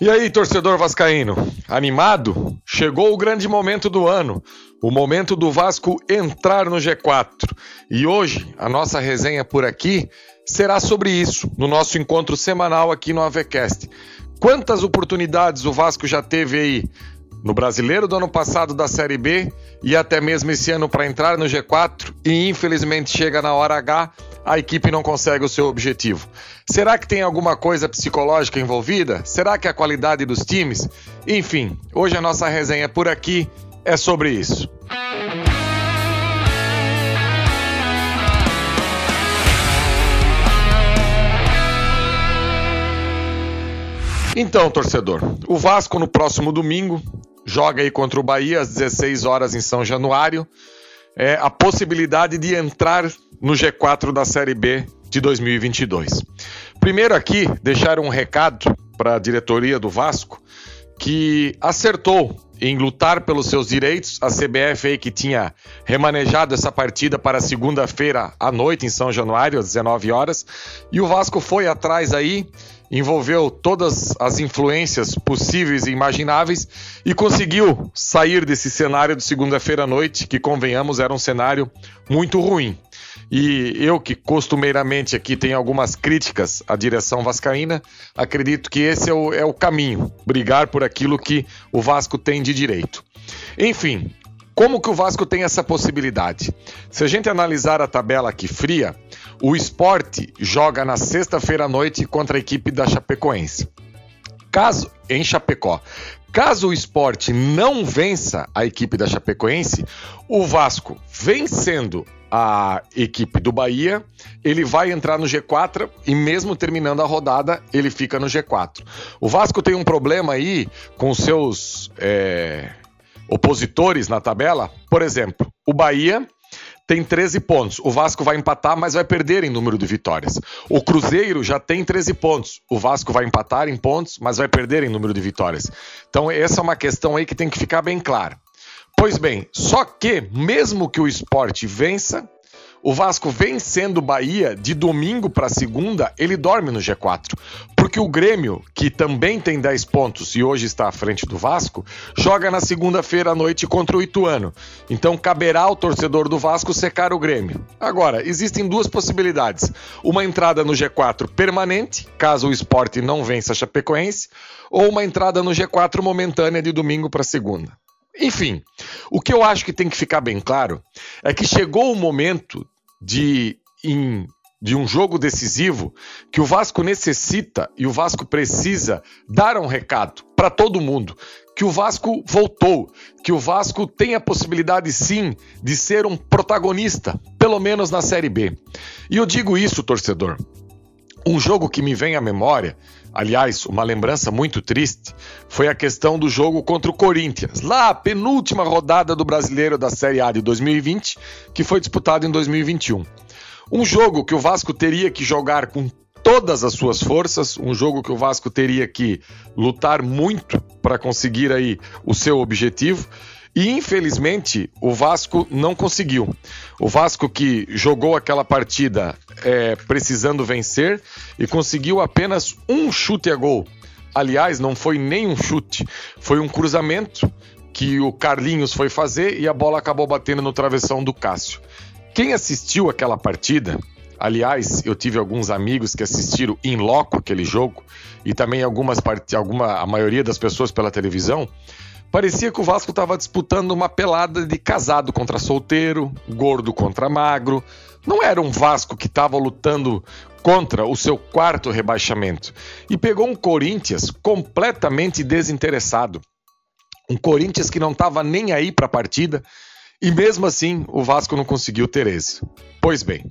E aí, torcedor vascaíno, animado? Chegou o grande momento do ano, o momento do Vasco entrar no G4. E hoje, a nossa resenha por aqui será sobre isso, no nosso encontro semanal aqui no AVCast. Quantas oportunidades o Vasco já teve aí no Brasileiro do ano passado da Série B e até mesmo esse ano para entrar no G4 e infelizmente chega na hora H a equipe não consegue o seu objetivo. Será que tem alguma coisa psicológica envolvida? Será que é a qualidade dos times? Enfim, hoje a nossa resenha por aqui é sobre isso. Então, torcedor, o Vasco no próximo domingo joga aí contra o Bahia às 16 horas em São Januário. É a possibilidade de entrar no G4 da Série B de 2022. Primeiro aqui, deixar um recado para a diretoria do Vasco que acertou em lutar pelos seus direitos. A CBF aí que tinha remanejado essa partida para segunda-feira à noite em São Januário, às 19 horas, e o Vasco foi atrás aí envolveu todas as influências possíveis e imagináveis e conseguiu sair desse cenário de segunda-feira à noite, que convenhamos era um cenário muito ruim. E eu, que costumeiramente aqui tenho algumas críticas à direção vascaína, acredito que esse é o, é o caminho, brigar por aquilo que o Vasco tem de direito. Enfim, como que o Vasco tem essa possibilidade? Se a gente analisar a tabela aqui fria, o esporte joga na sexta-feira à noite contra a equipe da Chapecoense. Caso em Chapecó, caso o esporte não vença a equipe da Chapecoense, o Vasco vencendo a equipe do Bahia, ele vai entrar no G4 e mesmo terminando a rodada, ele fica no G4. O Vasco tem um problema aí com seus é, opositores na tabela. Por exemplo, o Bahia tem 13 pontos. O Vasco vai empatar, mas vai perder em número de vitórias. O Cruzeiro já tem 13 pontos. O Vasco vai empatar em pontos, mas vai perder em número de vitórias. Então, essa é uma questão aí que tem que ficar bem clara. Pois bem, só que, mesmo que o esporte vença, o Vasco vencendo o Bahia de domingo para segunda, ele dorme no G4. Porque o Grêmio, que também tem 10 pontos e hoje está à frente do Vasco, joga na segunda-feira à noite contra o Ituano. Então caberá ao torcedor do Vasco secar o Grêmio. Agora, existem duas possibilidades: uma entrada no G4 permanente, caso o esporte não vença a Chapecoense, ou uma entrada no G4 momentânea de domingo para segunda. Enfim, o que eu acho que tem que ficar bem claro é que chegou o momento de, em, de um jogo decisivo que o Vasco necessita e o Vasco precisa dar um recado para todo mundo. Que o Vasco voltou, que o Vasco tem a possibilidade sim de ser um protagonista, pelo menos na Série B. E eu digo isso, torcedor. Um jogo que me vem à memória Aliás, uma lembrança muito triste foi a questão do jogo contra o Corinthians, lá a penúltima rodada do Brasileiro da Série A de 2020, que foi disputado em 2021. Um jogo que o Vasco teria que jogar com todas as suas forças, um jogo que o Vasco teria que lutar muito para conseguir aí o seu objetivo. E infelizmente o Vasco não conseguiu. O Vasco que jogou aquela partida é, precisando vencer e conseguiu apenas um chute a gol. Aliás, não foi nem um chute, foi um cruzamento que o Carlinhos foi fazer e a bola acabou batendo no travessão do Cássio. Quem assistiu aquela partida, aliás, eu tive alguns amigos que assistiram em loco aquele jogo e também algumas alguma a maioria das pessoas pela televisão, Parecia que o Vasco estava disputando uma pelada de casado contra solteiro, gordo contra magro. Não era um Vasco que estava lutando contra o seu quarto rebaixamento. E pegou um Corinthians completamente desinteressado. Um Corinthians que não estava nem aí para a partida. E mesmo assim, o Vasco não conseguiu ter êxito. Pois bem,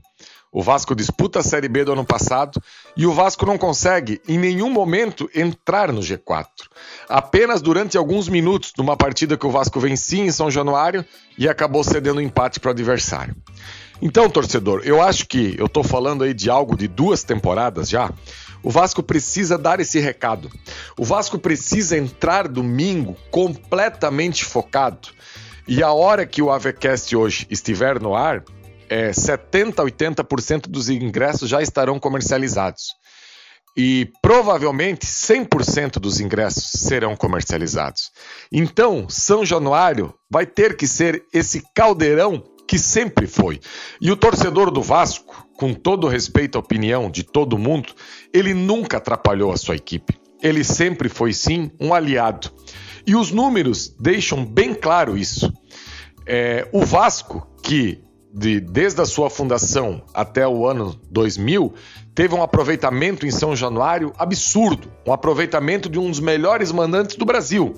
o Vasco disputa a Série B do ano passado e o Vasco não consegue, em nenhum momento, entrar no G4. Apenas durante alguns minutos, numa partida que o Vasco vencia em São Januário e acabou cedendo empate para o adversário. Então, torcedor, eu acho que eu estou falando aí de algo de duas temporadas já. O Vasco precisa dar esse recado. O Vasco precisa entrar domingo completamente focado. E a hora que o AVCast hoje estiver no ar, é, 70% a 80% dos ingressos já estarão comercializados. e provavelmente 100% dos ingressos serão comercializados. Então, São Januário vai ter que ser esse caldeirão que sempre foi. E o torcedor do Vasco, com todo respeito à opinião de todo mundo, ele nunca atrapalhou a sua equipe. Ele sempre foi, sim, um aliado. E os números deixam bem claro isso. É, o Vasco, que de, desde a sua fundação até o ano 2000, teve um aproveitamento em São Januário absurdo, um aproveitamento de um dos melhores mandantes do Brasil.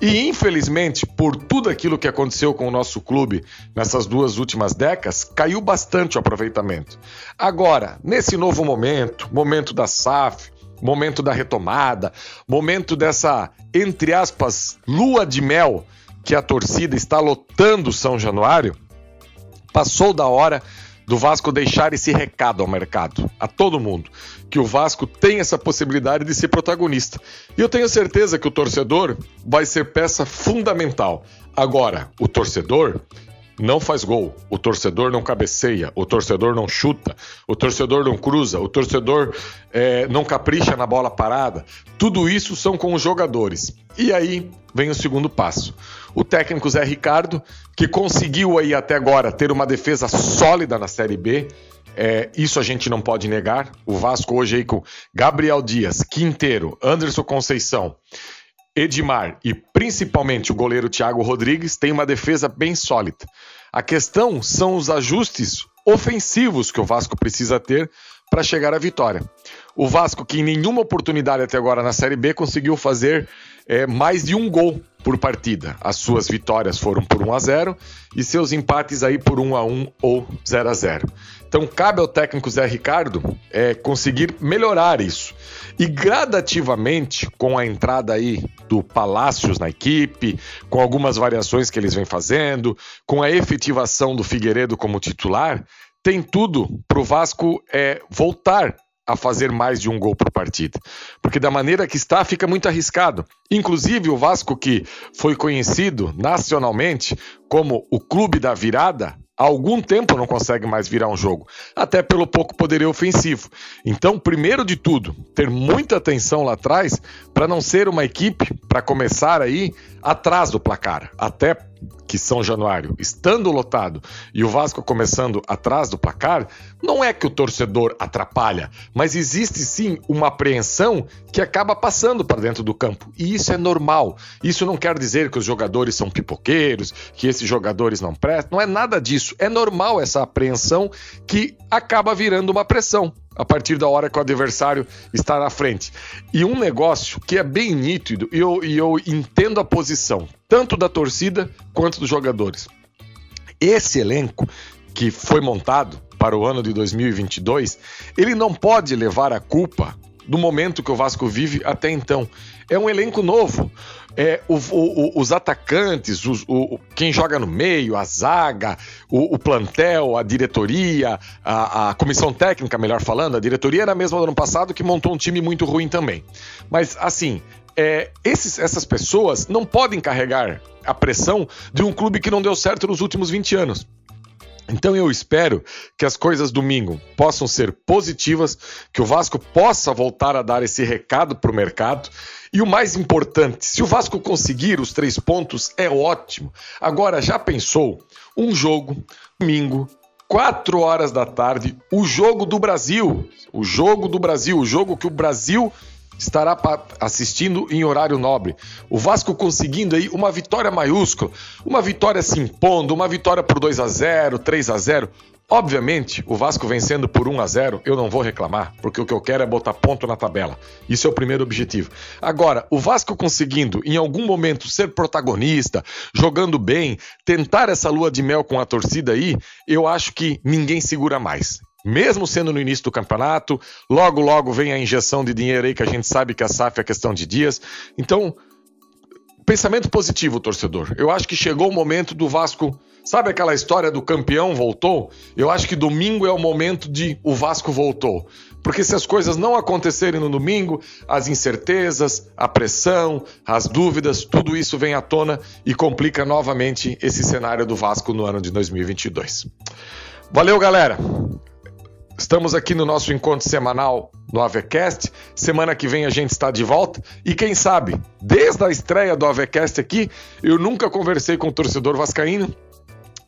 E infelizmente, por tudo aquilo que aconteceu com o nosso clube nessas duas últimas décadas, caiu bastante o aproveitamento. Agora, nesse novo momento, momento da SAF, momento da retomada, momento dessa, entre aspas, lua de mel que a torcida está lotando São Januário, passou da hora do Vasco deixar esse recado ao mercado, a todo mundo, que o Vasco tem essa possibilidade de ser protagonista. E eu tenho certeza que o torcedor vai ser peça fundamental. Agora, o torcedor não faz gol, o torcedor não cabeceia, o torcedor não chuta, o torcedor não cruza, o torcedor é, não capricha na bola parada. Tudo isso são com os jogadores. E aí vem o segundo passo. O técnico Zé Ricardo, que conseguiu aí até agora ter uma defesa sólida na Série B, é, isso a gente não pode negar. O Vasco hoje aí com Gabriel Dias, Quinteiro, Anderson Conceição Edmar e principalmente o goleiro Thiago Rodrigues têm uma defesa bem sólida. A questão são os ajustes ofensivos que o Vasco precisa ter para chegar à vitória. O Vasco, que em nenhuma oportunidade até agora na Série B conseguiu fazer é, mais de um gol por partida. As suas vitórias foram por 1 a 0 e seus empates aí por 1 a 1 ou 0 a 0. Então cabe ao técnico Zé Ricardo é, conseguir melhorar isso. E gradativamente, com a entrada aí do Palácios na equipe, com algumas variações que eles vêm fazendo, com a efetivação do Figueiredo como titular, tem tudo para o Vasco é, voltar a fazer mais de um gol por partida. Porque da maneira que está, fica muito arriscado. Inclusive, o Vasco, que foi conhecido nacionalmente como o clube da virada, há algum tempo não consegue mais virar um jogo, até pelo pouco poderio ofensivo. Então, primeiro de tudo, ter muita atenção lá atrás para não ser uma equipe para começar aí atrás do placar, até que São Januário estando lotado e o Vasco começando atrás do placar, não é que o torcedor atrapalha, mas existe sim uma apreensão que acaba passando para dentro do campo. E isso é normal. Isso não quer dizer que os jogadores são pipoqueiros, que esses jogadores não prestam, não é nada disso. É normal essa apreensão que acaba virando uma pressão a partir da hora que o adversário está na frente. E um negócio que é bem nítido, e eu, eu entendo a posição, tanto da torcida quanto dos jogadores. Esse elenco que foi montado para o ano de 2022, ele não pode levar a culpa do momento que o Vasco vive até então. É um elenco novo. É, o, o, os atacantes, os, o, quem joga no meio, a zaga, o, plantel, a diretoria, a, a, comissão técnica, melhor falando, a diretoria era a mesma do ano passado que montou um time muito ruim também. Mas assim, é, esses, essas pessoas não podem carregar a pressão de um clube que não deu certo nos últimos 20 anos. Então eu espero que as coisas domingo possam ser positivas, que o Vasco possa voltar a dar esse recado para o mercado. E o mais importante, se o Vasco conseguir os três pontos, é ótimo. Agora, já pensou? Um jogo, domingo, quatro horas da tarde, o jogo do Brasil. O jogo do Brasil, o jogo que o Brasil estará assistindo em horário nobre. O Vasco conseguindo aí uma vitória maiúscula, uma vitória se impondo, uma vitória por 2 a 0, 3 a 0. Obviamente, o Vasco vencendo por 1 a 0, eu não vou reclamar, porque o que eu quero é botar ponto na tabela. Isso é o primeiro objetivo. Agora, o Vasco conseguindo em algum momento ser protagonista, jogando bem, tentar essa lua de mel com a torcida aí, eu acho que ninguém segura mais mesmo sendo no início do campeonato. Logo, logo vem a injeção de dinheiro aí que a gente sabe que a SAF é questão de dias. Então, pensamento positivo, torcedor. Eu acho que chegou o momento do Vasco. Sabe aquela história do campeão voltou? Eu acho que domingo é o momento de o Vasco voltou. Porque se as coisas não acontecerem no domingo, as incertezas, a pressão, as dúvidas, tudo isso vem à tona e complica novamente esse cenário do Vasco no ano de 2022. Valeu, galera! Estamos aqui no nosso encontro semanal no Avecast. Semana que vem a gente está de volta. E quem sabe, desde a estreia do Avecast aqui, eu nunca conversei com o torcedor vascaíno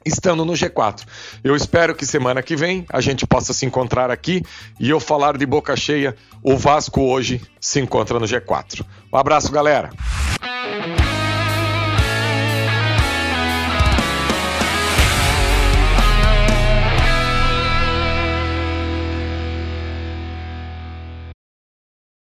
estando no G4. Eu espero que semana que vem a gente possa se encontrar aqui e eu falar de boca cheia, o Vasco hoje se encontra no G4. Um abraço, galera!